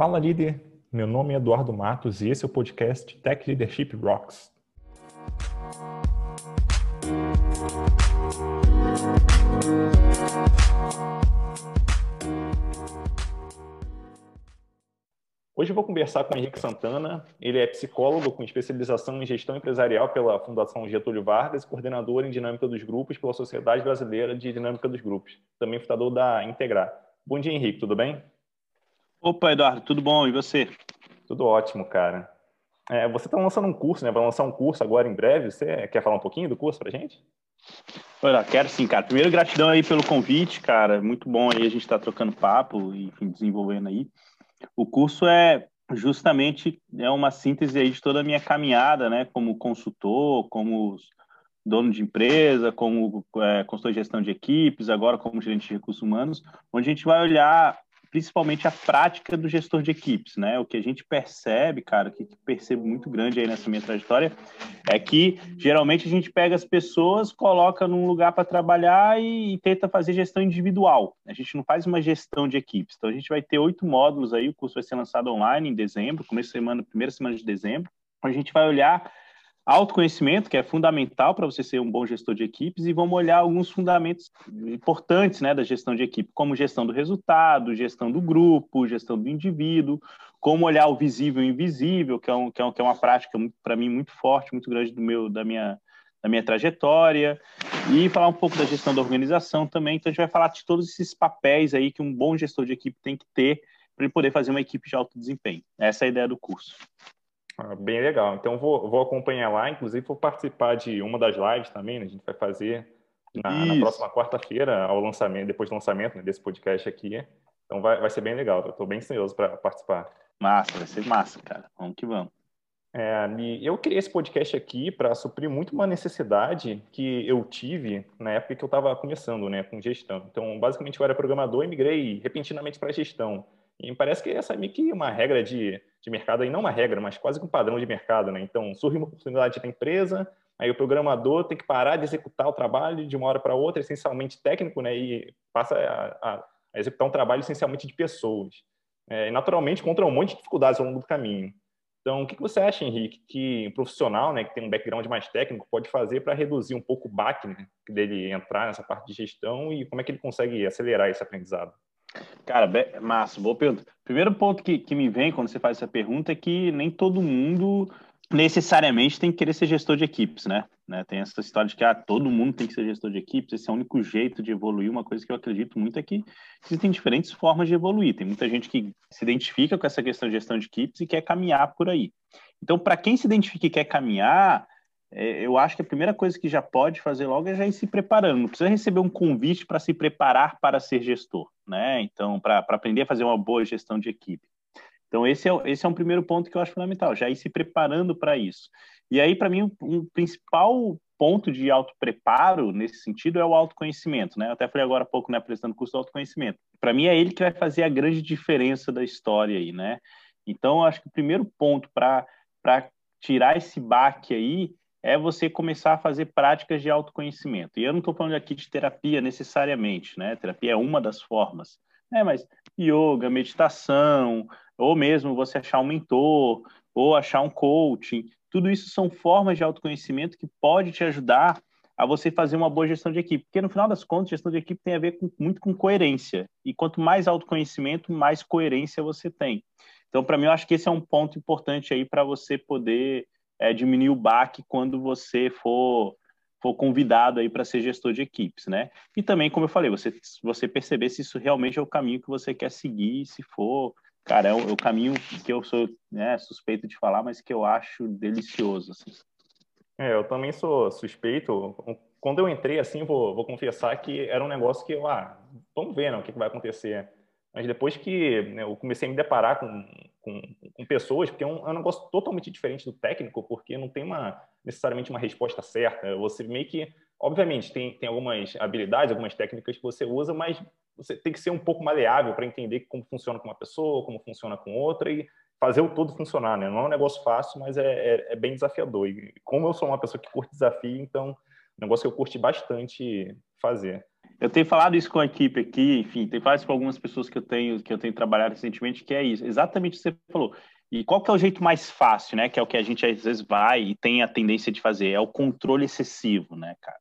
Fala líder, meu nome é Eduardo Matos e esse é o podcast Tech Leadership Rocks. Hoje eu vou conversar com o Henrique Santana. Ele é psicólogo com especialização em gestão empresarial pela Fundação Getúlio Vargas coordenador em dinâmica dos grupos pela Sociedade Brasileira de Dinâmica dos Grupos. Também fundador da Integrar. Bom dia, Henrique, tudo bem? Opa, Eduardo, tudo bom? E você? Tudo ótimo, cara. É, você está lançando um curso, né? Vai lançar um curso agora em breve. Você quer falar um pouquinho do curso para gente? Olha, quero sim, cara. Primeiro, gratidão aí pelo convite, cara. Muito bom aí a gente estar tá trocando papo e, enfim, desenvolvendo aí. O curso é justamente é uma síntese aí de toda a minha caminhada, né? Como consultor, como dono de empresa, como é, consultor de gestão de equipes, agora como gerente de recursos humanos, onde a gente vai olhar principalmente a prática do gestor de equipes, né? O que a gente percebe, cara, que percebo muito grande aí nessa minha trajetória, é que geralmente a gente pega as pessoas, coloca num lugar para trabalhar e, e, tenta fazer gestão individual. A gente não faz uma gestão de equipes. Então a gente vai ter oito módulos aí, o curso vai ser lançado online em dezembro, começo de semana, primeira semana de dezembro. A gente vai olhar autoconhecimento, que é fundamental para você ser um bom gestor de equipes, e vamos olhar alguns fundamentos importantes né, da gestão de equipe, como gestão do resultado, gestão do grupo, gestão do indivíduo, como olhar o visível e o invisível, que é, um, que é, um, que é uma prática, para mim, muito forte, muito grande do meu, da, minha, da minha trajetória, e falar um pouco da gestão da organização também. Então, a gente vai falar de todos esses papéis aí que um bom gestor de equipe tem que ter para ele poder fazer uma equipe de alto desempenho. Essa é a ideia do curso. Ah, bem legal. Então, vou, vou acompanhar lá. Inclusive, vou participar de uma das lives também. Né? A gente vai fazer na, na próxima quarta-feira, ao lançamento, depois do lançamento né, desse podcast aqui. Então, vai, vai ser bem legal. Estou bem ansioso para participar. Massa, vai ser massa, cara. Vamos que vamos. É, eu criei esse podcast aqui para suprir muito uma necessidade que eu tive na época que eu estava começando né, com gestão. Então, basicamente, eu era programador e migrei repentinamente para gestão. E parece que essa é meio que uma regra de, de mercado, aí não uma regra, mas quase que um padrão de mercado. Né? Então, surge uma oportunidade para a empresa, aí o programador tem que parar de executar o trabalho de uma hora para outra, essencialmente técnico, né? e passa a, a, executar um trabalho essencialmente de pessoas. É, e, naturalmente, contra um monte de dificuldades ao longo do caminho. Então, o que você acha, Henrique, que um profissional né, que tem um background mais técnico pode fazer para reduzir um pouco o baque né, dele entrar nessa parte de gestão e como é que ele consegue acelerar esse aprendizado? Cara, massa, boa pergunta. Primeiro ponto que, que me vem quando você faz essa pergunta é que nem todo mundo necessariamente tem que querer ser gestor de equipes, né? né? Tem essa história de que ah, todo mundo tem que ser gestor de equipes, esse é o único jeito de evoluir. Uma coisa que eu acredito muito é que existem diferentes formas de evoluir. Tem muita gente que se identifica com essa questão de gestão de equipes e quer caminhar por aí. Então, para quem se identifica e quer caminhar, eu acho que a primeira coisa que já pode fazer logo é já ir se preparando. Não precisa receber um convite para se preparar para ser gestor, né? Então, para aprender a fazer uma boa gestão de equipe. Então, esse é, esse é um primeiro ponto que eu acho fundamental, já ir se preparando para isso. E aí, para mim, um, um, principal ponto de auto-preparo nesse sentido é o autoconhecimento, né? Eu até falei agora há pouco, né, apresentando o curso do autoconhecimento. Para mim, é ele que vai fazer a grande diferença da história aí, né? Então, eu acho que o primeiro ponto para tirar esse baque aí é você começar a fazer práticas de autoconhecimento. E eu não estou falando aqui de terapia necessariamente, né? Terapia é uma das formas, né? Mas yoga, meditação, ou mesmo você achar um mentor, ou achar um coaching, tudo isso são formas de autoconhecimento que pode te ajudar a você fazer uma boa gestão de equipe. Porque no final das contas, gestão de equipe tem a ver com, muito com coerência. E quanto mais autoconhecimento, mais coerência você tem. Então, para mim, eu acho que esse é um ponto importante aí para você poder é, diminuir o baque quando você for for convidado aí para ser gestor de equipes, né? E também, como eu falei, você você perceber se isso realmente é o caminho que você quer seguir, se for, cara, é o, é o caminho que eu sou né, suspeito de falar, mas que eu acho delicioso. Assim. É, eu também sou suspeito. Quando eu entrei assim, vou, vou confessar que era um negócio que ah, vamos ver, né, o que, que vai acontecer. Mas depois que né, eu comecei a me deparar com, com, com pessoas, porque é um, é um, negócio totalmente diferente do técnico, porque não tem uma, necessariamente uma resposta certa. Você meio que, obviamente, tem, tem algumas habilidades, algumas técnicas que você usa, mas você tem que ser um pouco maleável para entender como funciona com uma pessoa, como funciona com outra e fazer o todo funcionar. Né? Não é um negócio fácil, mas é, é, é bem desafiador. E como eu sou uma pessoa que curte desafio, então, é um negócio que eu curti bastante fazer. Eu tenho falado isso com a equipe aqui, enfim, tenho falado isso com algumas pessoas que eu tenho que eu tenho trabalhado recentemente, que é isso, exatamente o que você falou. E qual que é o jeito mais fácil, né? Que é o que a gente às vezes vai e tem a tendência de fazer, é o controle excessivo, né, cara?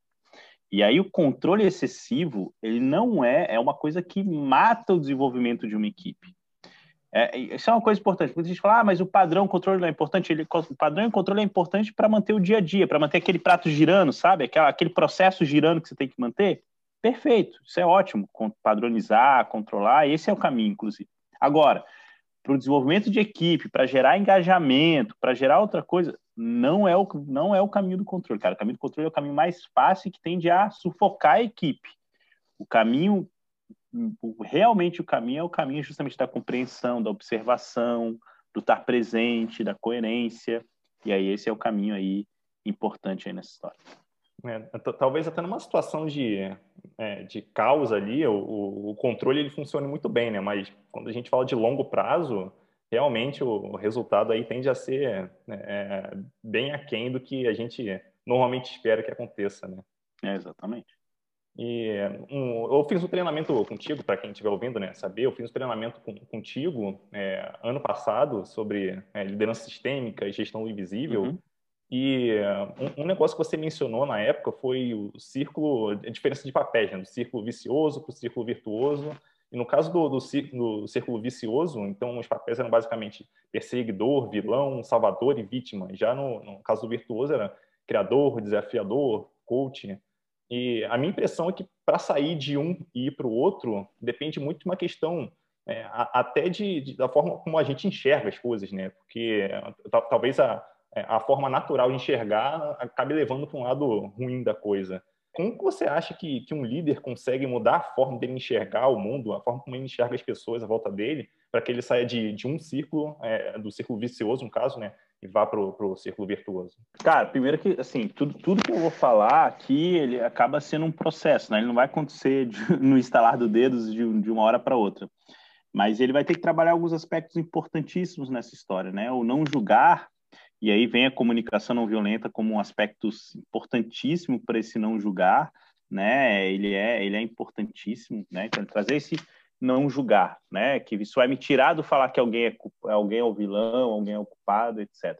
E aí o controle excessivo, ele não é, é uma coisa que mata o desenvolvimento de uma equipe. É, isso é uma coisa importante. Muita gente fala, ah, mas o padrão controle não é importante. Ele, o padrão e controle é importante para manter o dia a dia, para manter aquele prato girando, sabe? Aquela, aquele processo girando que você tem que manter. Perfeito, isso é ótimo. Padronizar, controlar, esse é o caminho, inclusive. Agora, para o desenvolvimento de equipe, para gerar engajamento, para gerar outra coisa, não é, o, não é o caminho do controle, cara. O caminho do controle é o caminho mais fácil que tende a sufocar a equipe. O caminho realmente o caminho é o caminho justamente da compreensão, da observação, do estar presente, da coerência. E aí esse é o caminho aí importante aí nessa história. É, talvez até numa situação de, é, de causa ali, o, o, controle ele funciona muito bem, né? Mas quando a gente fala de longo prazo, realmente o resultado aí tende a ser né, é, bem aquém do que a gente normalmente espera que aconteça, né? É, exatamente. E um, eu fiz um treinamento contigo, para quem estiver ouvindo, né, saber, eu fiz um treinamento com, contigo é, ano passado sobre é, liderança sistêmica e gestão invisível. Uhum. E um, um, negócio que você mencionou na época foi o círculo, a diferença de papéis, né, do círculo vicioso para o círculo virtuoso. E no caso do, do, círculo, do círculo vicioso, então os papéis eram basicamente perseguidor, vilão, salvador e vítima. Já no, no caso do virtuoso era criador, desafiador, coach. E a minha impressão é que para sair de um e ir para o outro depende muito de uma questão é, até de, de, da forma como a gente enxerga as coisas, né? Porque talvez a, a forma natural de enxergar acabe levando para um lado ruim da coisa. Como que você acha que, que um líder consegue mudar a forma dele enxergar o mundo, a forma como ele enxerga as pessoas à volta dele, para que ele saia de, de um círculo, é, do círculo vicioso, no caso, né, e vá para o círculo virtuoso? Cara, primeiro que, assim, tudo, tudo que eu vou falar aqui, ele acaba sendo um processo, né? Ele não vai acontecer de, no instalar do dedos de, de uma hora para outra. Mas ele vai ter que trabalhar alguns aspectos importantíssimos nessa história, né? O não julgar, e aí vem a comunicação não violenta como um aspecto importantíssimo para esse não julgar, né? Ele é, ele é importantíssimo, né? Então, trazer esse não julgar, né? Que isso vai me tirar do falar que alguém é, alguém é o vilão, alguém é o culpado, etc.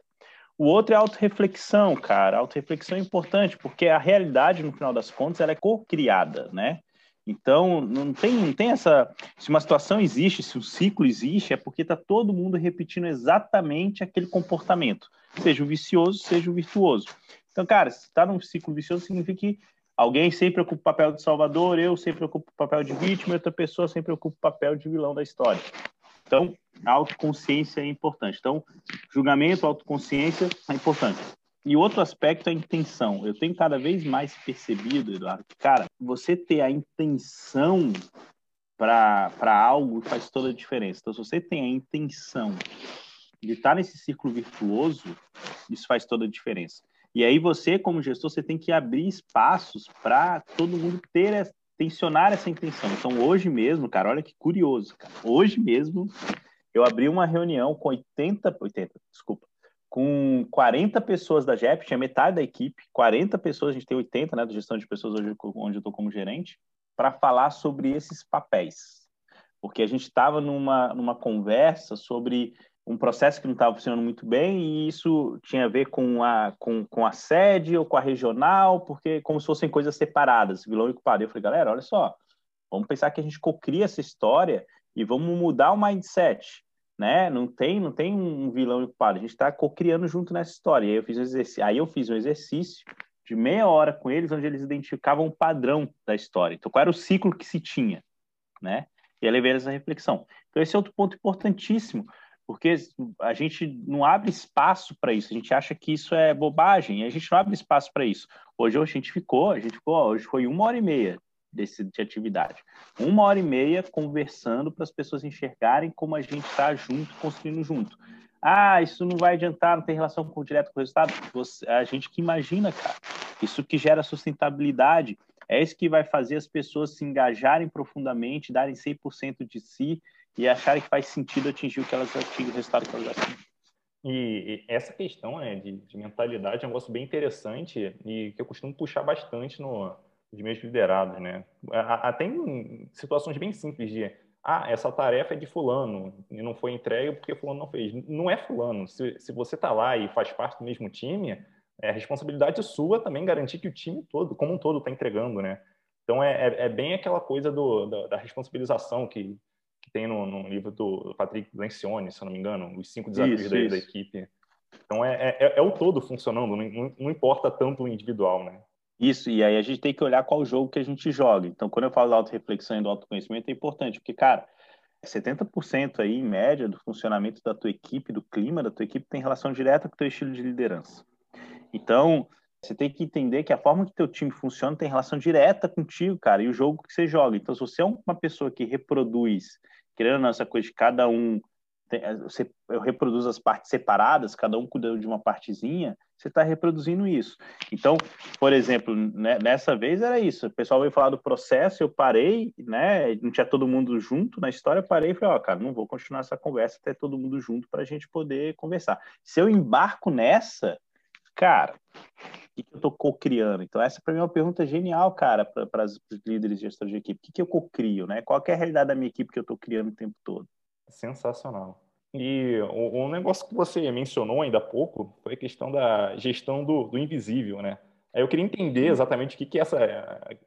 O outro é a autorreflexão, cara. A autorreflexão é importante porque a realidade, no final das contas, ela é co-criada, né? Então, não tem, não tem essa. Se uma situação existe, se um ciclo existe, é porque está todo mundo repetindo exatamente aquele comportamento, seja o vicioso, seja o virtuoso. Então, cara, se está num ciclo vicioso, significa que Alguém sempre ocupa o papel de salvador, eu sempre ocupo o papel de vítima, e outra pessoa sempre ocupa o papel de vilão da história. Então, a autoconsciência é importante. Então, julgamento, autoconsciência é importante. E outro aspecto é a intenção. Eu tenho cada vez mais percebido, Eduardo, que, cara, você ter a intenção para algo faz toda a diferença. Então, se você tem a intenção de estar nesse círculo virtuoso, isso faz toda a diferença. E aí você, como gestor, você tem que abrir espaços para todo mundo ter tensionar essa intenção. Então, hoje mesmo, cara, olha que curioso, cara. Hoje mesmo, eu abri uma reunião com 80, 80, desculpa, com 40 pessoas da JEP, tinha metade da equipe, 40 pessoas, a gente tem 80, né, da gestão de pessoas hoje, onde eu estou como gerente, para falar sobre esses papéis. Porque a gente estava numa, numa conversa sobre um processo que não estava funcionando muito bem e isso tinha a ver com a, com, com a sede ou com a regional, porque como se fossem coisas separadas, vilão e culpado. Eu falei, galera, olha só, vamos pensar que a gente cocria essa história e vamos mudar o mindset, né? Não tem, não tem um vilão e culpado, a gente está cocriando junto nessa história. E aí eu fiz um exercício, aí eu fiz um exercício de meia hora com eles, onde eles identificavam o padrão da história. Então, qual era o ciclo que se tinha, né? E aí levei essa reflexão. Então, esse é outro ponto importantíssimo, porque a gente não abre espaço para isso, a gente acha que isso é bobagem, a gente não abre espaço para isso. Hoje a gente ficou, a gente ficou, hoje foi uma hora e meia desse, de atividade. Uma hora e meia conversando para as pessoas enxergarem como a gente está junto, construindo junto. Ah, isso não vai adiantar, não tem relação com direto com o resultado. Você, a gente que imagina, cara. Isso que gera sustentabilidade. É isso que vai fazer as pessoas se engajarem profundamente, darem 100% de si e acharem que faz sentido atingir o que elas atingem, o resultado que elas atingem. E, essa questão né, de, de, mentalidade é um negócio bem interessante e que eu costumo puxar bastante no, de meus liderados, né? Até em situações bem simples de ah, essa tarefa é de fulano e não foi entregue porque fulano não fez. Não é fulano. Se, se você está lá e faz parte do mesmo time, é responsabilidade sua também garantir que o time todo, como um todo, está entregando, né? Então é, é, é, bem aquela coisa do, da, da responsabilização que, que tem no, no, livro do Patrick Lencioni, se eu não me engano, os cinco desafios isso, da, isso. da, equipe. Então é, é, é, o todo funcionando, não, não importa tanto o individual, né? Isso, e aí a gente tem que olhar qual jogo que a gente joga. Então, quando eu falo da auto-reflexão e do autoconhecimento, é importante, porque, cara, 70% aí, em média, do funcionamento da tua equipe, do clima da tua equipe, tem relação direta com o teu estilo de liderança. Então, você tem que entender que a forma que teu time funciona tem relação direta contigo, cara, e o jogo que você joga. Então, se você é uma pessoa que reproduz, querendo essa coisa de cada um eh, você, eu reproduzo as partes separadas, cada um cuida de uma partezinha, você está reproduzindo isso. Então, por exemplo, né, nessa vez era isso. O pessoal veio falar do processo, eu parei, né? Não tinha todo mundo junto na história, eu parei e falei, ó, cara, não vou continuar essa conversa até todo mundo junto para a gente poder conversar. Se eu embarco nessa, cara, o que, eu estou co-criando? Então, essa para mim é uma pergunta genial, cara, para os líderes de gestão de equipe. O que, que eu co-crio, né? Qual é a realidade da minha equipe que eu estou criando o tempo todo? Sensacional. E um negócio que você mencionou ainda há pouco foi a questão da gestão do, do invisível, né? Eu queria entender exatamente o que, que é essa,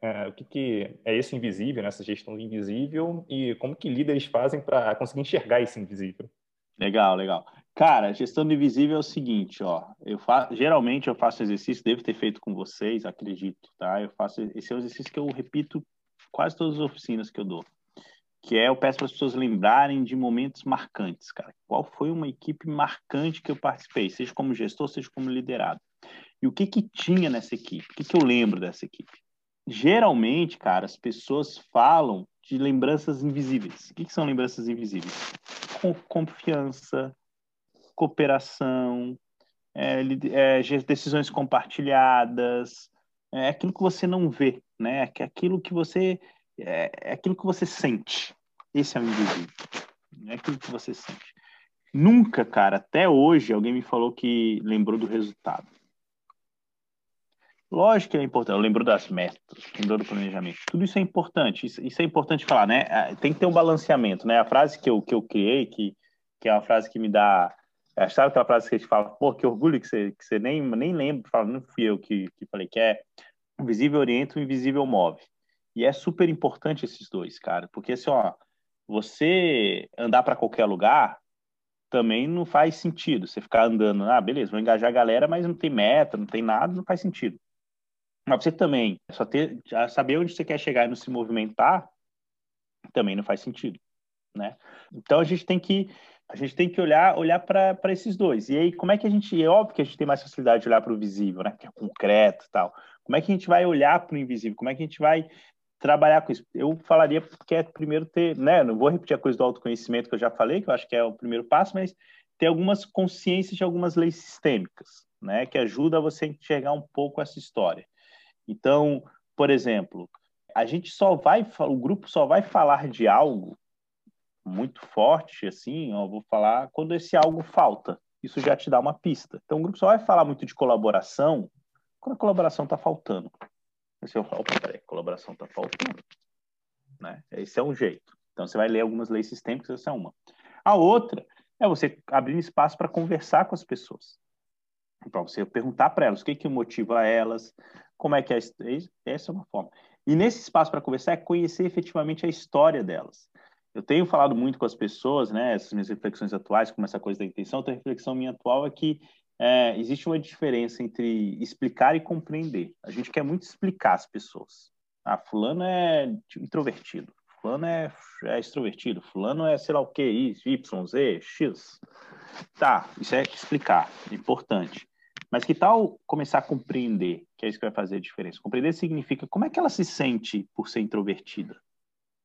é, o que, que é esse invisível, né? essa gestão do invisível e como que líderes fazem para conseguir enxergar esse invisível. Legal, legal. Cara, gestão do invisível é o seguinte, ó. Eu faço, geralmente eu faço exercício, devo ter feito com vocês, acredito, tá? Eu faço esse é um exercício que eu repito quase todas as oficinas que eu dou que é eu peço para as pessoas lembrarem de momentos marcantes, cara. Qual foi uma equipe marcante que eu participei, seja como gestor, seja como liderado. E o que que tinha nessa equipe? O que que eu lembro dessa equipe? Geralmente, cara, as pessoas falam de lembranças invisíveis. O que, que são lembranças invisíveis? Confiança, cooperação, é, é, decisões compartilhadas, é aquilo que você não vê, né? É aquilo que você é, é aquilo que você sente. Esse é o invisível. É aquilo que você sente. Nunca, cara, até hoje, alguém me falou que lembrou do resultado. Lógico que é importante. Eu lembro das metas, lembro do planejamento. Tudo isso é importante. Isso, isso, é importante falar, né? Ah, tem que ter um balanceamento, né? A frase que eu, que eu criei, que, que é uma frase que me dá. É, sabe aquela frase que a gente fala, pô, que orgulho que você, que você nem, nem lembra, fala, não fui eu que, que falei, que é o visível orienta, o invisível move. E é super importante esses dois, cara, porque assim, ó, você andar para qualquer lugar também não faz sentido. Você ficar andando, ah, beleza, vou engajar a galera, mas não tem meta, não tem nada, não faz sentido. Mas você também, só ter, saber onde você quer chegar e não se movimentar, também não faz sentido, né? Então a gente tem que a gente tem que olhar olhar para esses dois. E aí, como é que a gente. É óbvio que a gente tem mais facilidade de olhar para o visível, né? Que é concreto tal. Como é que a gente vai olhar para o invisível? Como é que a gente vai trabalhar com isso. Eu falaria que é primeiro ter, né, não vou repetir a coisa do autoconhecimento que eu já falei, que eu acho que é o primeiro passo, mas ter algumas consciências de algumas leis sistêmicas, né, que ajuda você a enxergar um pouco essa história. Então, por exemplo, a gente só vai, o grupo só vai falar de algo muito forte, assim, vou falar quando esse algo falta. Isso já te dá uma pista. Então, o grupo só vai falar muito de colaboração quando a colaboração está faltando. Você fala, opa, peraí, colaboração está faltando. Né? Esse é um jeito. Então, você vai ler algumas leis sistêmicas, essa é uma. A outra é você abrir espaço para conversar com as pessoas. Para você perguntar para elas o que, que motiva elas, como é que é. Essa é uma forma. E nesse espaço para conversar é conhecer efetivamente a história delas. Eu tenho falado muito com as pessoas, né, essas minhas reflexões atuais, como essa coisa da intenção, outra reflexão minha atual é que é, existe uma diferença entre explicar e compreender. A gente quer muito explicar as pessoas. Ah, fulano é introvertido, fulano é, é extrovertido, fulano é sei lá o que, Y, Z, X. Tá, isso é explicar, é importante. Mas que tal começar a compreender, que é isso que vai fazer a diferença? Compreender significa como é que ela se sente por ser introvertida?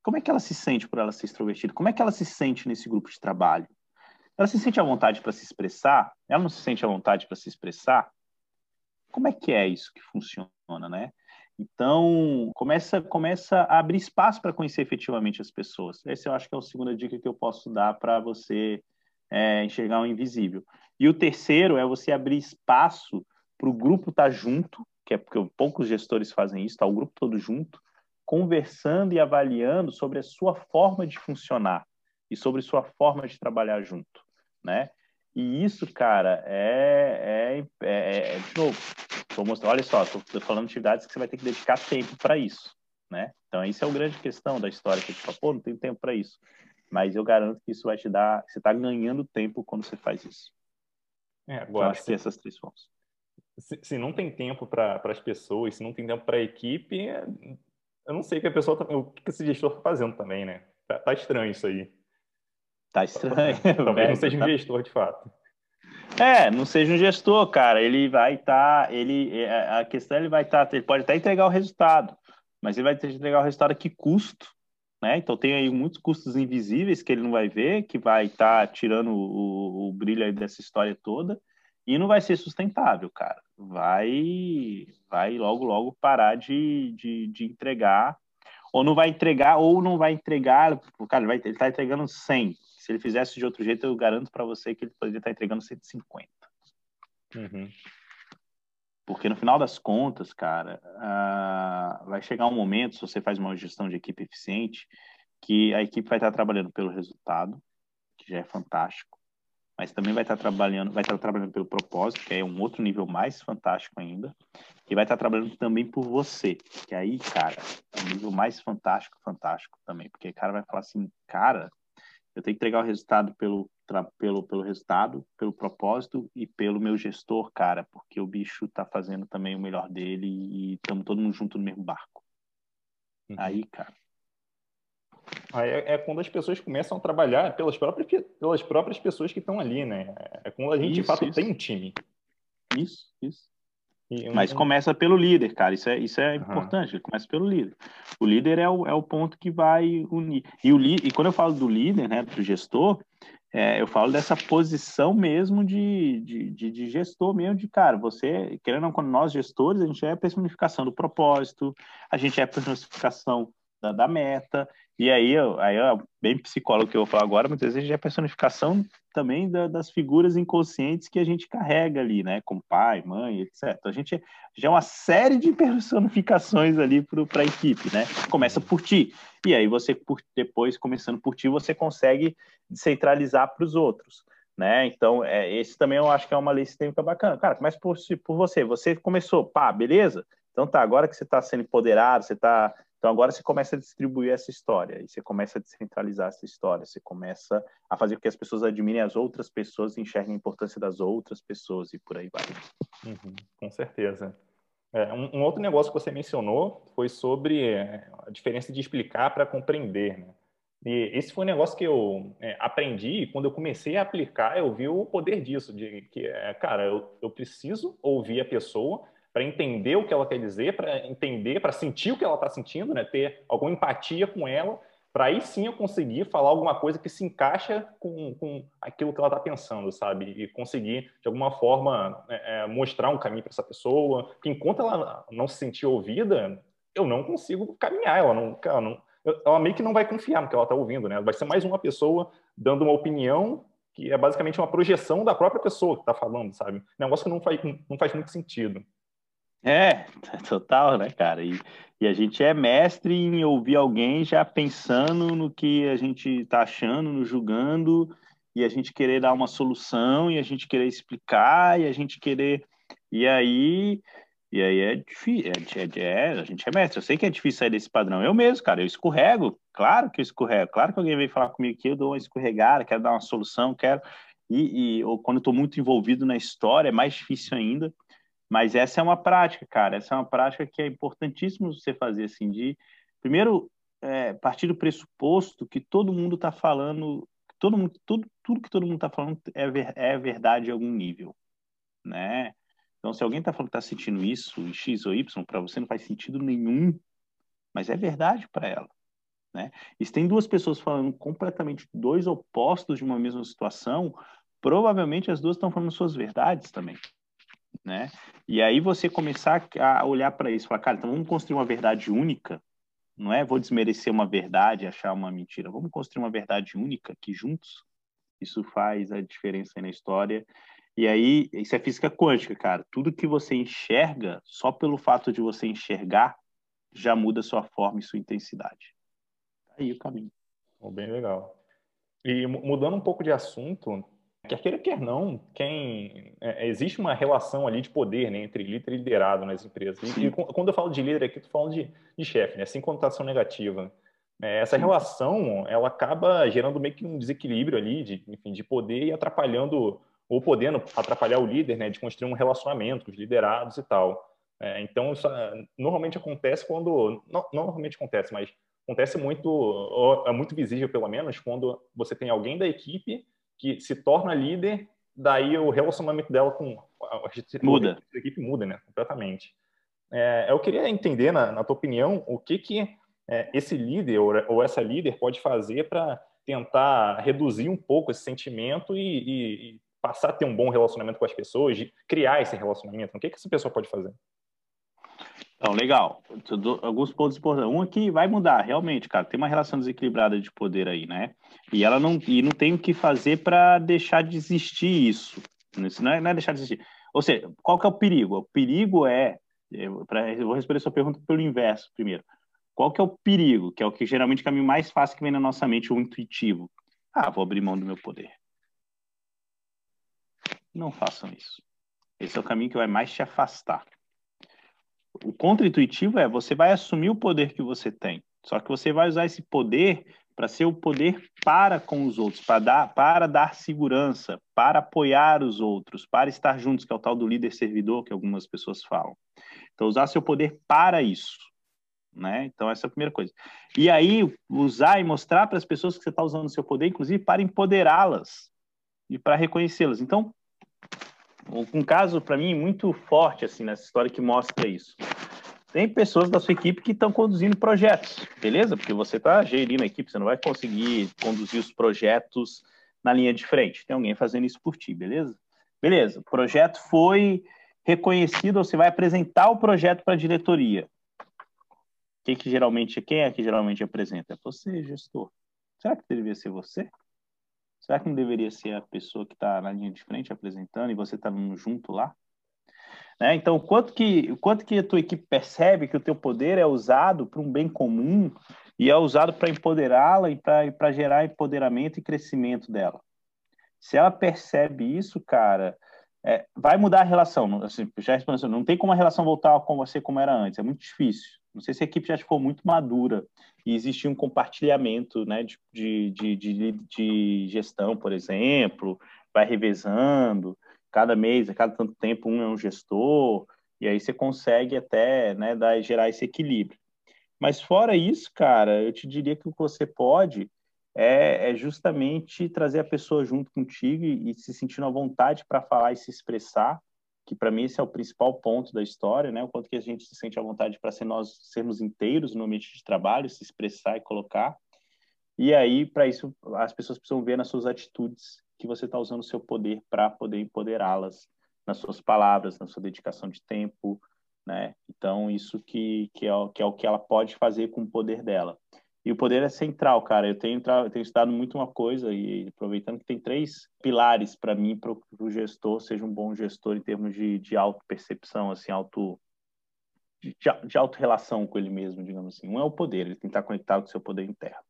Como é que ela se sente por ela ser extrovertida? Como é que ela se sente nesse grupo de trabalho? Ela se sente à vontade para se expressar? Ela não se sente à vontade para se expressar? Como é que é isso que funciona, né? Então, começa, começa a abrir espaço para conhecer efetivamente as pessoas. Essa eu acho que é a segunda dica que eu posso dar para você é, enxergar o invisível. E o terceiro é você abrir espaço para o grupo estar tá junto, que é porque poucos gestores fazem isso, tá o grupo todo junto, conversando e avaliando sobre a sua forma de funcionar e sobre sua forma de trabalhar junto, né? E isso, cara, é, é, é, é de novo, vou mostrar, olha só, estou falando de atividades que você vai ter que dedicar tempo para isso, né? Então, isso é a grande questão da história, que a gente fala, pô, não tem tempo para isso. Mas eu garanto que isso vai te dar, você está ganhando tempo quando você faz isso. É, agora, então, acho que essas três formas. Se, se não tem tempo para as pessoas, se não tem tempo para a equipe, eu não sei o que a pessoa tá, o que esse gestor está fazendo também, né? Tá, tá, estranho isso aí. Tá estranho. Talvez não seja um gestor de fato. É, não seja um gestor, cara. Ele vai estar, tá, ele, é, a questão ele vai estar, tá, ele pode até entregar o resultado, mas ele vai ter que entregar o resultado a que custo, né? Então tem aí muitos custos invisíveis que ele não vai ver, que vai estar tá tirando o, o, brilho aí dessa história toda e não vai ser sustentável, cara. Vai, vai logo logo parar de, de, de entregar ou não vai entregar ou não vai entregar, cara, ele, vai, ele tá entregando 100. Se ele fizesse de outro jeito, eu garanto para você que ele poderia estar entregando 150. Uhum. Porque no final das contas, cara, uh, vai chegar um momento, se você faz uma gestão de equipe eficiente, que a equipe vai estar trabalhando pelo resultado, que já é fantástico, mas também vai estar trabalhando, vai estar trabalhando pelo propósito, que é um outro nível mais fantástico ainda, e vai estar trabalhando também por você, que aí, cara, é um nível mais fantástico, fantástico também, porque o cara vai falar assim, cara, eu tenho que entregar o resultado pelo, pelo, pelo resultado, pelo propósito e pelo meu gestor, cara, porque o bicho tá fazendo também o melhor dele e estamos todo mundo junto no mesmo barco. Uhum. Aí, cara. Aí é, é, quando as pessoas começam a trabalhar pelas próprias, pelas próprias pessoas que estão ali, né? É quando a gente, isso, de fato, isso. tem um time. Isso, isso. Mas começa pelo líder, cara. Isso é, isso é uhum. importante. Começa pelo líder. O líder é o, é o ponto que vai unir. E, o, e quando eu falo do líder, né, do gestor, é, eu falo dessa posição mesmo de, de, de, de, gestor mesmo, de cara, você, querendo ou não, nós gestores, a gente é a personificação do propósito, a gente é a personificação da, da meta, e aí, aí é bem psicólogo que eu vou falar agora, muitas vezes é a personificação também da, das figuras inconscientes que a gente carrega ali, né? Como pai, mãe, etc. A gente, já é uma série de personificações ali para a equipe, né? Começa por ti. E aí você, por, depois, começando por ti, você consegue centralizar para os outros. Né? Então, é, esse também eu acho que é uma lei sistêmica bacana. Cara, começa por, por você. Você começou, pá, beleza? Então tá, agora que você está sendo empoderado, você está então agora você começa a distribuir essa história, e você começa a descentralizar essa história, você começa a fazer com que as pessoas admirem as outras pessoas, enxerguem a importância das outras pessoas e por aí vai. Uhum, com certeza. É, um, um, outro negócio que você mencionou foi sobre é, a diferença de explicar para compreender. Né? E esse foi um negócio que eu é, aprendi e quando eu comecei a aplicar, eu vi o poder disso, de que, é, cara, eu, eu preciso ouvir a pessoa para entender o que ela quer dizer, para entender, para sentir o que ela está sentindo, né? ter alguma empatia com ela, para aí sim eu conseguir falar alguma coisa que se encaixa com, com aquilo que ela está pensando, sabe? E conseguir, de alguma forma, é, é mostrar um caminho para essa pessoa, que enquanto ela não se sentir ouvida, eu não consigo caminhar, ela não, ela, não, ela meio que não vai confiar no que ela está ouvindo, né? Vai ser mais uma pessoa dando uma opinião que é basicamente uma projeção da própria pessoa que está falando, sabe? Negócio que não faz, não faz muito sentido. É, total, né, cara? E, e a gente é mestre em ouvir alguém já pensando no que a gente tá achando, no julgando, e a gente querer dar uma solução, e a gente querer explicar, e a gente querer. E aí. E aí é difícil, é, é, é, a gente é mestre, eu sei que é difícil sair desse padrão. Eu mesmo, cara, eu escorrego, claro que eu escorrego, claro que alguém vem falar comigo aqui, eu dou uma escorregada, quero dar uma solução, quero. E, e ou quando eu estou muito envolvido na história, é mais difícil ainda. Mas essa é uma prática, cara. Essa é uma prática que é importantíssimo você fazer, assim, de primeiro é, partir do pressuposto que todo mundo está falando, todo mundo, tudo, que todo mundo está falando é, ver, é verdade em algum nível, né? Então, se alguém está falando que está sentindo isso, X ou Y, para você não faz sentido nenhum, mas é verdade para ela. Né? E se tem duas pessoas falando completamente dois opostos de uma mesma situação, provavelmente as duas estão falando suas verdades também né? E aí você começar a olhar para isso, falar, cara, então vamos construir uma verdade única, não é? Vou desmerecer uma verdade, achar uma mentira. Vamos construir uma verdade única que juntos isso faz a diferença na história. E aí, isso é física quântica, cara. Tudo que você enxerga, só pelo fato de você enxergar, já muda sua forma e sua intensidade. Tá aí o caminho. Bem legal. E mudando um pouco de assunto, quer queira, quer não, quem é, existe uma relação ali de poder né, entre líder e liderado nas empresas. E, e, quando eu falo de líder aqui, estou falando de, de chefe, né, sem conotação negativa. É, essa relação, ela acaba gerando meio que um desequilíbrio ali, de, enfim, de poder e atrapalhando ou podendo atrapalhar o líder, né, de construir um relacionamento com os liderados e tal. É, então, isso é, normalmente acontece quando, não, não, normalmente acontece, mas acontece muito, é muito visível pelo menos, quando você tem alguém da equipe que se torna líder, daí o relacionamento dela com a, muda. a equipe muda, né, completamente. É, eu queria entender, na, na, tua opinião, o que que é, esse líder ou, ou essa líder pode fazer para tentar reduzir um pouco esse sentimento e, e, e passar a ter um bom relacionamento com as pessoas, criar esse relacionamento? O que, que essa pessoa pode fazer? Então, legal. Alguns pontos importantes. Um aqui vai mudar, realmente, cara. Tem uma relação desequilibrada de poder aí, né? E ela não, e não tem o que fazer para deixar de existir isso. Isso não é, não é, deixar de existir. Ou seja, qual que é o perigo? O perigo é, pra, vou responder sua pergunta pelo inverso primeiro. Qual que é o perigo? Que é o que geralmente é o caminho mais fácil que vem na nossa mente, o intuitivo. Ah, vou abrir mão do meu poder. Não façam isso. Esse é o caminho que vai mais te afastar. O contra-intuitivo é você vai assumir o poder que você tem. Só que você vai usar esse poder para ser o poder para com os outros, para dar, para dar segurança, para apoiar os outros, para estar juntos, que é o tal do líder servidor que algumas pessoas falam. Então, usar seu poder para isso. Né? Então, essa é a primeira coisa. E aí, usar e mostrar para as pessoas que você está usando seu poder, inclusive para empoderá-las e para reconhecê-las. Então, um caso para mim muito forte assim nessa história que mostra isso. Tem pessoas da sua equipe que estão conduzindo projetos, beleza? Porque você está gerindo a equipe, você não vai conseguir conduzir os projetos na linha de frente. Tem alguém fazendo isso por ti, beleza? Beleza, o projeto foi reconhecido, você vai apresentar o projeto para a diretoria. Quem que geralmente, quem é que geralmente apresenta? É você, gestor. Será que deveria ser você? Será que não deveria ser a pessoa que está na linha de frente apresentando e você está junto lá? Né? Então, o quanto que, quanto que a tua equipe percebe que o teu poder é usado para um bem comum e é usado para empoderá-la e para gerar empoderamento e crescimento dela. Se ela percebe isso, cara, é, vai mudar a relação. Assim, já respondendo, não tem como a relação voltar com você como era antes, é muito difícil. Não sei se a equipe já ficou muito madura e existia um compartilhamento né, de, de, de, de, gestão, por exemplo, vai revezando, cada mês, a cada tanto tempo um é um gestor, e aí você consegue até né, dar, gerar esse equilíbrio. Mas fora isso, cara, eu te diria que o que você pode é, é justamente trazer a pessoa junto contigo e, e se sentindo à vontade para falar e se expressar, que para mim esse é o principal ponto da história, né? O quanto que a gente se sente à vontade para ser nós sermos inteiros no ambiente de trabalho, se expressar e colocar. E aí, para isso, as pessoas precisam ver nas suas atitudes que você está usando o seu poder para poder empoderá-las, nas suas palavras, na sua dedicação de tempo, né? Então, isso que, que, é, que é o que ela pode fazer com o poder dela. E o poder é central, cara. Eu tenho, eu tenho estudado muito uma coisa e aproveitando que tem três pilares para mim, para o gestor seja um bom gestor em termos de, de auto-percepção, assim, auto, de, de auto-relação com ele mesmo, digamos assim. Um é o poder, ele tem que estar conectado com o seu poder interno.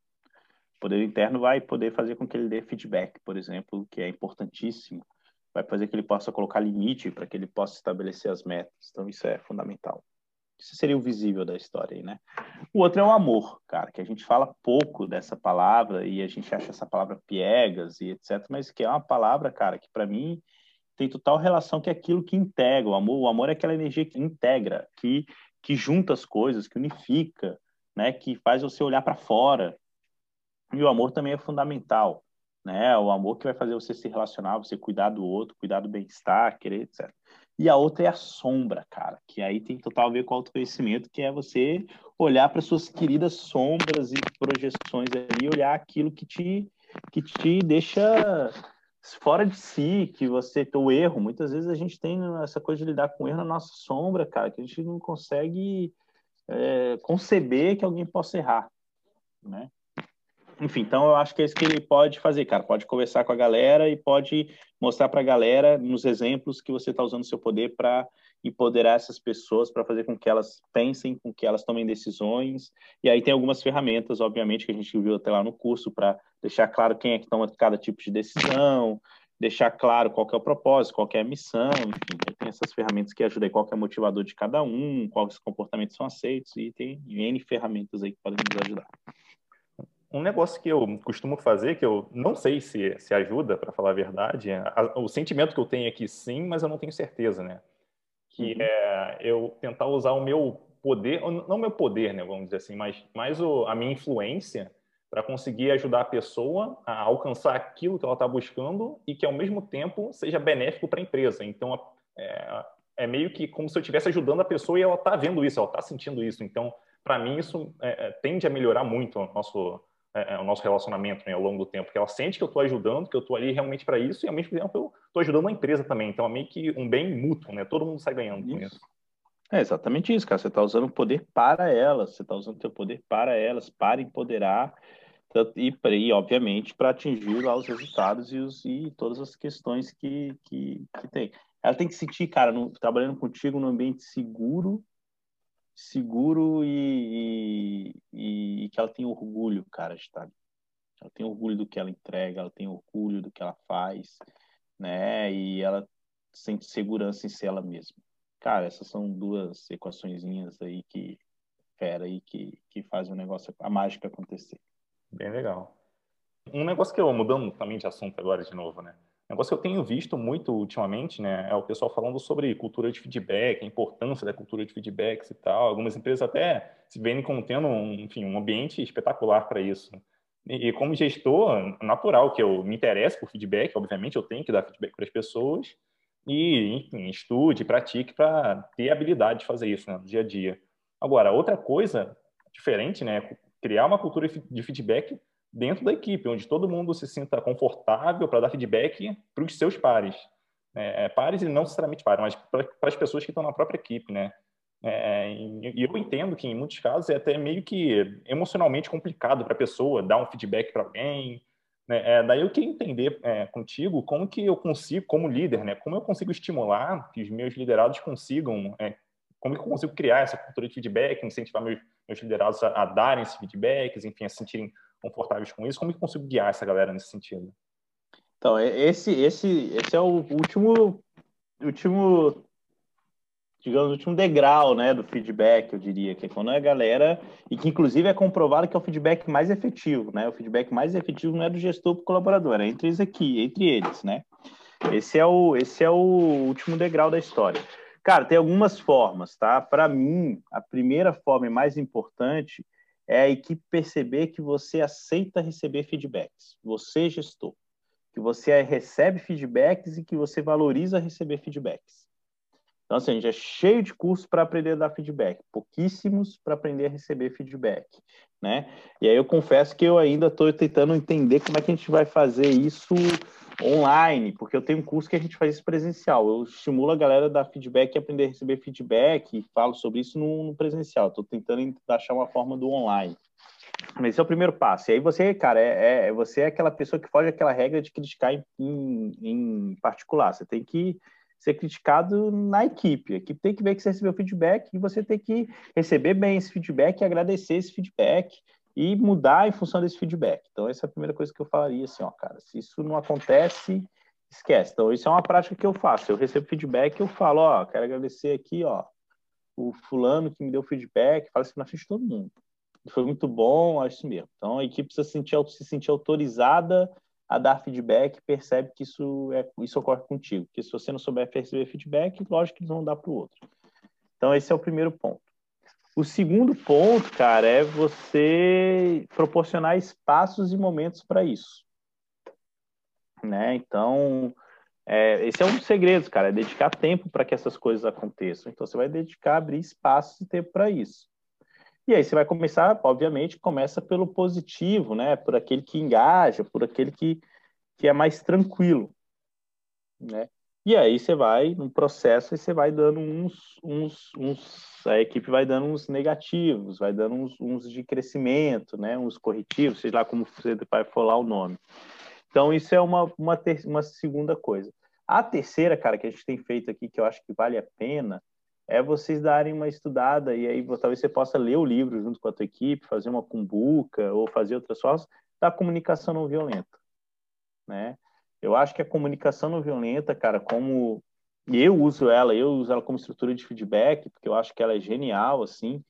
Poder interno vai poder fazer com que ele dê feedback, por exemplo, que é importantíssimo. Vai fazer que ele possa colocar limite para que ele possa estabelecer as metas. Então, isso é fundamental. Isso seria o visível da história aí, né? O outro é o amor, cara, que a gente fala pouco dessa palavra e a gente acha essa palavra piegas e etc, mas que é uma palavra, cara, que para mim tem total relação que é aquilo que integra. O amor, o amor é aquela energia que integra, que que junta as coisas, que unifica, né, que faz você olhar para fora. E o amor também é fundamental, né? O amor que vai fazer você se relacionar, você cuidar do outro, cuidar do bem-estar, querer, etc. E a outra é a sombra, cara, que aí tem total a ver com o autoconhecimento, que é você olhar para suas queridas sombras e projeções ali, olhar aquilo que te, que te deixa fora de si, que você tem o erro. Muitas vezes a gente tem essa coisa de lidar com erro na nossa sombra, cara, que a gente não consegue é, conceber que alguém possa errar, né? Enfim, então eu acho que é isso que ele pode fazer, cara. Pode conversar com a galera e pode mostrar para a galera nos exemplos que você está usando seu poder para empoderar essas pessoas, para fazer com que elas pensem, com que elas tomem decisões. E aí tem algumas ferramentas, obviamente, que a gente viu até lá no curso para deixar claro quem é que toma cada tipo de decisão, deixar claro qual é o propósito, qual é a missão, enfim, tem essas ferramentas que ajudam qual é o motivador de cada um, quais comportamentos são aceitos e tem N ferramentas aí que podem nos ajudar. Um negócio que eu costumo fazer, que eu não sei se, se ajuda, para falar a verdade, é a, o sentimento que eu tenho aqui sim, mas eu não tenho certeza, né? Que uhum. é eu tentar usar o meu poder, não meu poder, né, vamos dizer assim, mas mais o, a minha influência para conseguir ajudar a pessoa a alcançar aquilo que ela está buscando e que, ao mesmo tempo, seja benéfico para a empresa. Então, é, é, meio que como se eu estivesse ajudando a pessoa e ela está vendo isso, ela está sentindo isso. Então, para mim, isso é, é, tende a melhorar muito o nosso, é, é, o nosso relacionamento né, ao longo do tempo, porque ela sente que eu estou ajudando, que eu estou ali realmente para isso, e ao mesmo tempo eu estou ajudando a empresa também. Então, é meio que um bem mútuo, né? Todo mundo sai ganhando isso. com isso. É exatamente isso, cara. Você está usando o poder para elas, você está usando o seu poder para elas, para empoderar e, e obviamente, para atingir lá os resultados e, os, e todas as questões que, que, que tem. Ela tem que sentir, cara, no, trabalhando contigo num ambiente seguro, seguro e, e, e, que ela tem orgulho, cara, de estar. Ela tem orgulho do que ela entrega, ela tem orgulho do que ela faz, né? E ela sente segurança em si ela mesma. Cara, essas são duas equaçõezinhas aí que fera aí que, que fazem o negócio, a mágica acontecer. Bem legal. Um negócio que eu, mudando também de assunto agora de novo, né? Negócio que eu tenho visto muito ultimamente, né, é o pessoal falando sobre cultura de feedback, a importância da cultura de feedbacks e tal. Algumas empresas até se veem como tendo, um, enfim, um ambiente espetacular para isso. E, e, como gestor, natural que eu me interesse por feedback, obviamente eu tenho que dar feedback para as pessoas e, enfim, estude, pratique para ter habilidade de fazer isso né, no dia a dia. Agora, outra coisa diferente, né, criar uma cultura de feedback dentro da equipe, onde todo mundo se sinta confortável para dar feedback para os seus pares. É, é, pares e não necessariamente pares, mas para, as pessoas que estão na própria equipe, né? É, e eu entendo que em muitos casos é até meio que emocionalmente complicado para a pessoa dar um feedback para alguém. Né? É, daí eu queria entender é, contigo como que eu consigo, como líder, né? Como eu consigo estimular que os meus liderados consigam, é, como eu consigo criar essa cultura de feedback, incentivar meus meus liderados a, a darem esses feedbacks, enfim, a se sentirem confortáveis com isso? Como que consigo guiar essa galera nesse sentido? Então, esse, esse, esse é o último, último, digamos, último degrau, né, do feedback, eu diria, que é quando a galera, e que inclusive é comprovado que é o feedback mais efetivo, né, o feedback mais efetivo não é do gestor para o colaborador, é entre eles aqui, entre eles, né. Esse é o, esse é o último degrau da história. Cara, tem algumas formas, tá? Para mim, a primeira forma mais importante é a equipe perceber que você aceita receber feedbacks. Você, gestor, que você recebe feedbacks e que você valoriza receber feedbacks. Então, assim, a gente é cheio de cursos para aprender a dar feedback, pouquíssimos para aprender a receber feedback, né? E aí eu confesso que eu ainda estou tentando entender como é que a gente vai fazer isso online, porque eu tenho um curso que a gente faz isso presencial. Eu estimulo a galera a dar feedback e aprender a receber feedback e falo sobre isso no, no presencial. Estou tentando achar uma forma do online. Mas esse é o primeiro passo. E aí você, cara, é, é você é aquela pessoa que foge aquela regra de criticar em, em, em, particular. Você tem que ser criticado na equipe. A equipe tem que ver que você recebeu feedback e você tem que receber bem esse feedback agradecer esse feedback e mudar em função desse feedback. Então, essa é a primeira coisa que eu falaria, assim, ó, cara, se isso não acontece, esquece. Então, isso é uma prática que eu faço. Eu recebo feedback, eu falo, ó, quero agradecer aqui, ó, o fulano que me deu feedback, fala assim na frente de todo mundo. Foi muito bom, acho isso mesmo. Então, a equipe precisa sentir, se sentir autorizada a dar feedback, percebe que isso, é, isso ocorre contigo. Porque se você não souber receber feedback, lógico que eles vão dar para o outro. Então, esse é o primeiro ponto. O segundo ponto, cara, é você proporcionar espaços e momentos para isso. Né? Então, é, esse é um dos segredos, cara, é dedicar tempo para que essas coisas aconteçam. Então, você vai dedicar, abrir espaços e tempo para isso. E aí você vai começar, obviamente, começa pelo positivo, né? Por aquele que engaja, por aquele que, que é mais tranquilo, né? E aí você vai no processo e você vai dando uns, uns, uns, a equipe vai dando uns negativos, vai dando uns, uns de crescimento, né? Uns corretivos, sei lá como você vai falar o nome. Então isso é uma, uma, ter, uma segunda coisa. A terceira, cara, que a gente tem feito aqui, que eu acho que vale a pena, é vocês darem uma estudada e aí talvez você possa ler o livro junto com a tua equipe, fazer uma cumbuca ou fazer outras formas da comunicação não violenta, né? Eu acho que a comunicação não violenta, cara, como eu uso ela, eu uso ela como estrutura de feedback, porque eu acho que ela é genial, assim.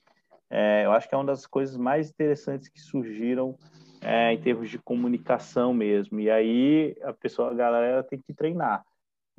É, eu acho que é uma das coisas mais interessantes que surgiram é, em termos de comunicação mesmo. E aí a pessoa, a galera tem que treinar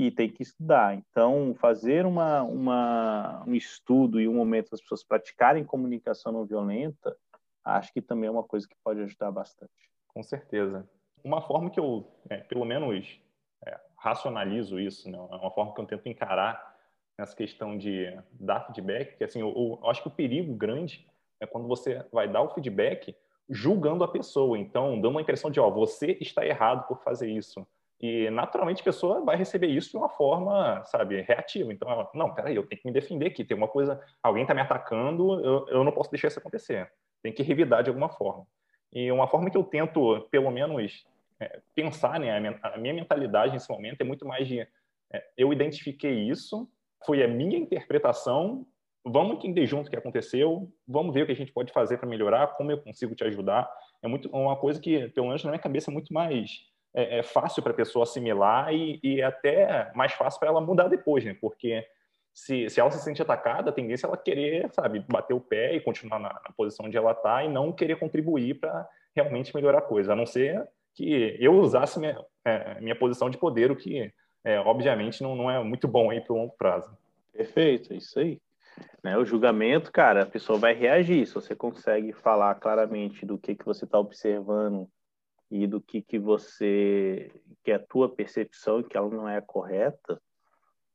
e tem que estudar. Então, fazer uma, uma, um estudo e um momento das pessoas praticarem comunicação não violenta, acho que também é uma coisa que pode ajudar bastante. Com certeza uma forma que eu, é, pelo menos, é, racionalizo isso, né? é uma forma que eu tento encarar nessa questão de dar feedback, que assim, eu, eu acho que o perigo grande é quando você vai dar o feedback julgando a pessoa, então dando uma impressão de, ó, você está errado por fazer isso. E naturalmente a pessoa vai receber isso de uma forma, sabe, reativa. Então, ela, não, peraí, eu tenho que me defender aqui, tem uma coisa, alguém está me atacando, eu, eu não posso deixar isso acontecer. Tem que revidar de alguma forma. E uma forma que eu tento, pelo menos, é, pensar, né, a, minha mentalidade nesse momento é muito mais de é, eu identifiquei isso, foi a minha interpretação, vamos entender junto o que aconteceu, vamos ver o que a gente pode fazer para melhorar, como eu consigo te ajudar. É muito uma coisa que, pelo menos na minha cabeça, é muito mais é, é fácil para a pessoa assimilar e, e até mais fácil para ela mudar depois, né? Porque se, se ela se sente atacada, a tendência é ela querer, sabe, bater o pé e continuar na, na posição onde ela está e não querer contribuir para realmente melhorar a coisa, a não ser que eu usasse minha, é, minha posição de poder, o que, é, obviamente, não, não é muito bom aí para o longo prazo. Perfeito, é isso aí. Né, o julgamento, cara, a pessoa vai reagir. Se você consegue falar claramente do que, que você está observando e do que, que você que é a tua percepção que ela não é correta,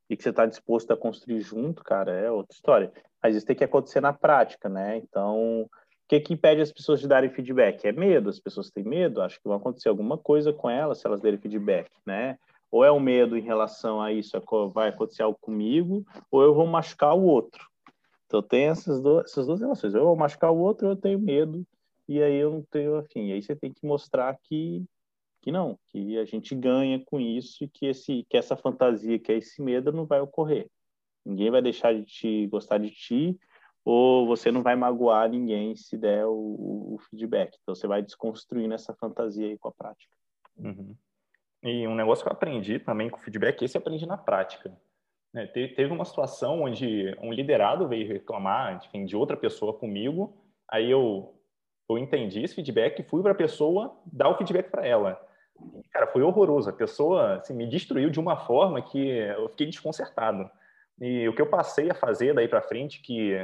e que você está disposto a construir junto, cara, é outra história. Mas isso tem que acontecer na prática, né? Então, o que, que impede as pessoas de darem feedback? É medo, as pessoas têm medo, acho que vai acontecer alguma coisa com elas se elas derem feedback, né? Ou é o um medo em relação a isso, vai acontecer algo comigo, ou eu vou machucar o outro. Então tem essas, do, essas duas relações, eu vou machucar o outro, eu tenho medo, e aí eu não tenho afim. Aí você tem que mostrar que que não, que a gente ganha com isso e que, esse, que essa fantasia, que é esse medo, não vai ocorrer. Ninguém vai deixar de te gostar de ti ou você não vai magoar ninguém se der o, o feedback. Então você vai desconstruindo essa fantasia aí com a prática. Uhum. E um negócio que eu aprendi também com o feedback, esse eu aprendi na prática. Né? Teve uma situação onde um liderado veio reclamar enfim, de outra pessoa comigo, aí eu, eu entendi esse feedback e fui para a pessoa dar o feedback para ela. Cara, foi horroroso. A pessoa assim, me destruiu de uma forma que eu fiquei desconcertado. E o que eu passei a fazer daí para frente, que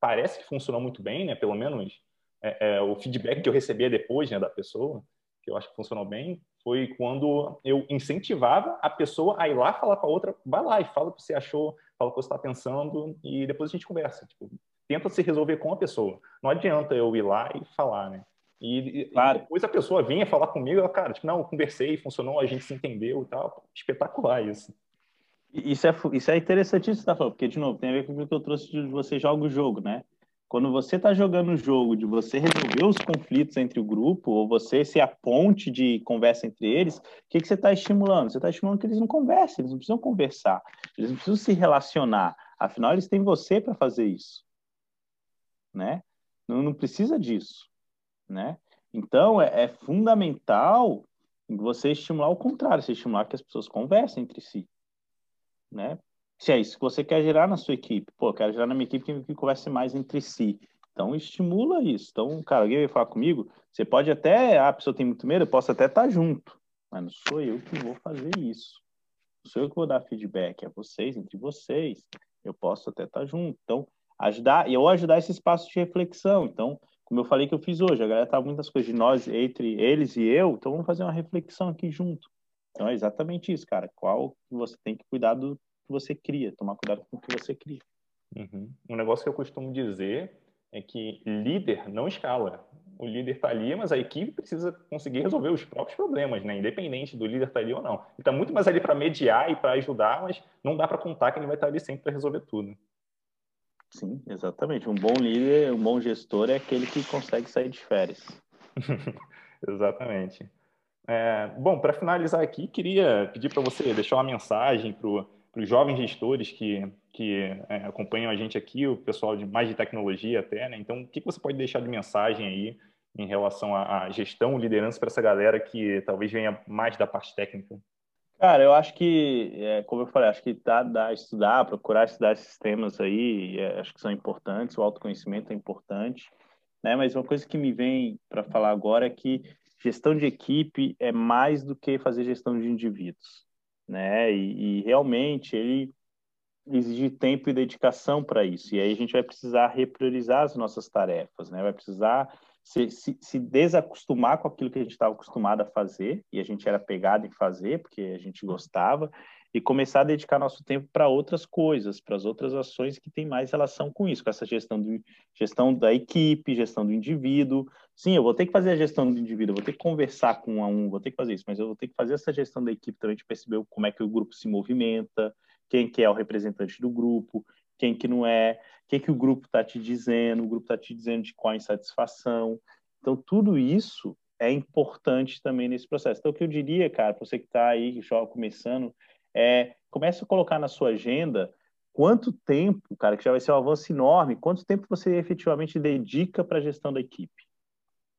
parece que funcionou muito bem, né? Pelo menos é, é, o feedback que eu recebia depois né, da pessoa, que eu acho que funcionou bem, foi quando eu incentivava a pessoa a ir lá falar com a outra, vai lá e fala o que você achou, fala o que você está pensando e depois a gente conversa. Tipo, tenta se resolver com a pessoa. Não adianta eu ir lá e falar, né? E, claro. e depois a pessoa vinha falar comigo, eu, cara, tipo, não, eu conversei, funcionou, a gente se entendeu e tal. Espetacular isso. Isso é, isso é interessantíssimo, tá falando, porque, de novo, tem a ver com o que eu trouxe de você joga o jogo, né? Quando você está jogando o jogo de você resolver os conflitos entre o grupo, ou você ser a ponte de conversa entre eles, o que, que você está estimulando? Você está estimulando que eles não conversem, eles não precisam conversar, eles não precisam se relacionar. Afinal, eles têm você para fazer isso. Né? Não, não precisa disso né? Então, é, é fundamental você estimular o contrário, você estimular que as pessoas conversem entre si, né? Se é isso que você quer gerar na sua equipe, pô, quero gerar na minha equipe que, que converse mais entre si. Então, estimula isso. Então, cara, alguém vai falar comigo, você pode até, ah, a pessoa tem muito medo, eu posso até estar tá junto, mas não sou eu que vou fazer isso. Não sou eu que vou dar feedback, é vocês, entre vocês. Eu posso até estar tá junto. Então, ajudar, e eu ajudar esse espaço de reflexão. Então, como eu falei que eu fiz hoje, a galera tá muitas coisas de nós, entre eles e eu, então vamos fazer uma reflexão aqui junto. Então é exatamente isso, cara. Qual você tem que cuidar do que você cria, tomar cuidado com o que você cria. Uhum. Um negócio que eu costumo dizer é que líder não escala. o líder está ali, mas a equipe precisa conseguir resolver os próprios problemas, né? Independente do líder estar tá ali ou não. Ele está muito mais ali para mediar e para ajudar, mas não dá para contar que ele vai estar tá ali sempre para resolver tudo. Sim, exatamente. Um bom líder, um bom gestor é aquele que consegue sair de férias. exatamente. É, bom, para finalizar aqui, queria pedir para você deixar uma mensagem para os jovens gestores que, que é, acompanham a gente aqui, o pessoal de mais de tecnologia até, né? Então, o que, que você pode deixar de mensagem aí em relação à, gestão, liderança para essa galera que talvez venha mais da parte técnica? Cara, eu acho que, é, como eu falei, acho que dá, dá estudar, procurar estudar esses temas aí, é, acho que são importantes, o autoconhecimento é importante, né? Mas uma coisa que me vem para falar agora é que gestão de equipe é mais do que fazer gestão de indivíduos, né? E, e realmente ele exige tempo e dedicação para isso. E aí a gente vai precisar repriorizar as nossas tarefas, né? Vai precisar se, se, se desacostumar com aquilo que a gente estava acostumado a fazer, e a gente era pegado em fazer, porque a gente gostava, e começar a dedicar nosso tempo para outras coisas, para as outras ações que têm mais relação com isso, com essa gestão, do, gestão da equipe, gestão do indivíduo. Sim, eu vou ter que fazer a gestão do indivíduo, vou ter que conversar com um a um, vou ter que fazer isso, mas eu vou ter que fazer essa gestão da equipe também, de perceber como é que o grupo se movimenta, quem que é o representante do grupo, quem que não é, o que, que o grupo está te dizendo, o grupo está te dizendo de qual insatisfação. Então, tudo isso é importante também nesse processo. Então, o que eu diria, cara, para você que está aí já começando, é comece a colocar na sua agenda quanto tempo, cara, que já vai ser um avanço enorme, quanto tempo você efetivamente dedica para a gestão da equipe.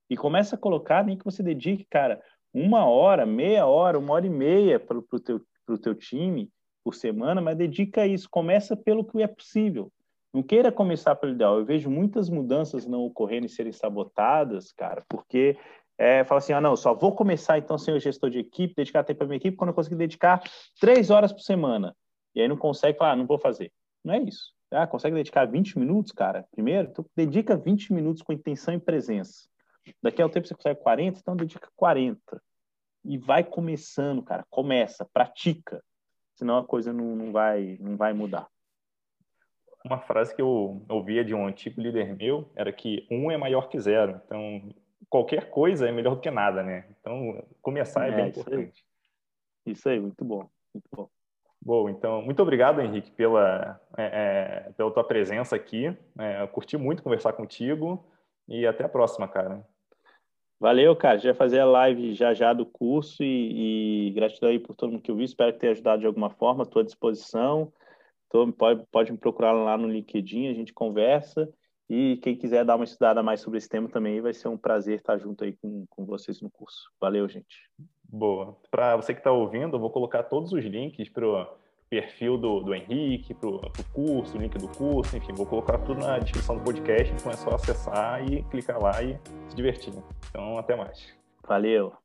E começa a colocar, nem que você dedique, cara, uma hora, meia hora, uma hora e meia para o teu, teu time, por semana, mas dedica isso. Começa pelo que é possível. Não queira começar pelo ideal. Eu vejo muitas mudanças não ocorrendo e serem sabotadas, cara, porque é, fala assim, ah, não, só vou começar então sem o gestor de equipe, dedicar tempo para minha equipe quando eu conseguir dedicar três horas por semana. E aí não consegue falar, ah, não vou fazer. Não é isso. Ah, consegue dedicar 20 minutos, cara, primeiro? Então, dedica 20 minutos com intenção e presença. Daqui ao tempo você consegue 40, então dedica 40. E vai começando, cara. Começa, pratica senão a coisa não, não, vai, não vai mudar. Uma frase que eu ouvia de um antigo líder meu era que um é maior que zero. Então, qualquer coisa é melhor do que nada, né? Então, começar é, é bem isso importante. Aí. Isso aí, muito bom, muito bom. Bom, então, muito obrigado, Henrique, pela, é, é, pela tua presença aqui. É, curti muito conversar contigo e até a próxima, cara. Valeu, cara. Já fazer a live já já do curso e, e, gratidão aí por todo mundo que ouviu. Espero que tenha ajudado de alguma forma. Estou à disposição. Tô, pode, pode me procurar lá no LinkedIn, a gente conversa. E quem quiser dar uma estudada mais sobre esse tema também, vai ser um prazer estar junto aí com, com vocês no curso. Valeu, gente. Boa. Para você que está ouvindo, eu vou colocar todos os links para perfil do, do Henrique, para o curso, o link do curso, enfim, vou colocar tudo na descrição do podcast, então é só acessar e clicar lá e se divertir. Então, até mais. Valeu!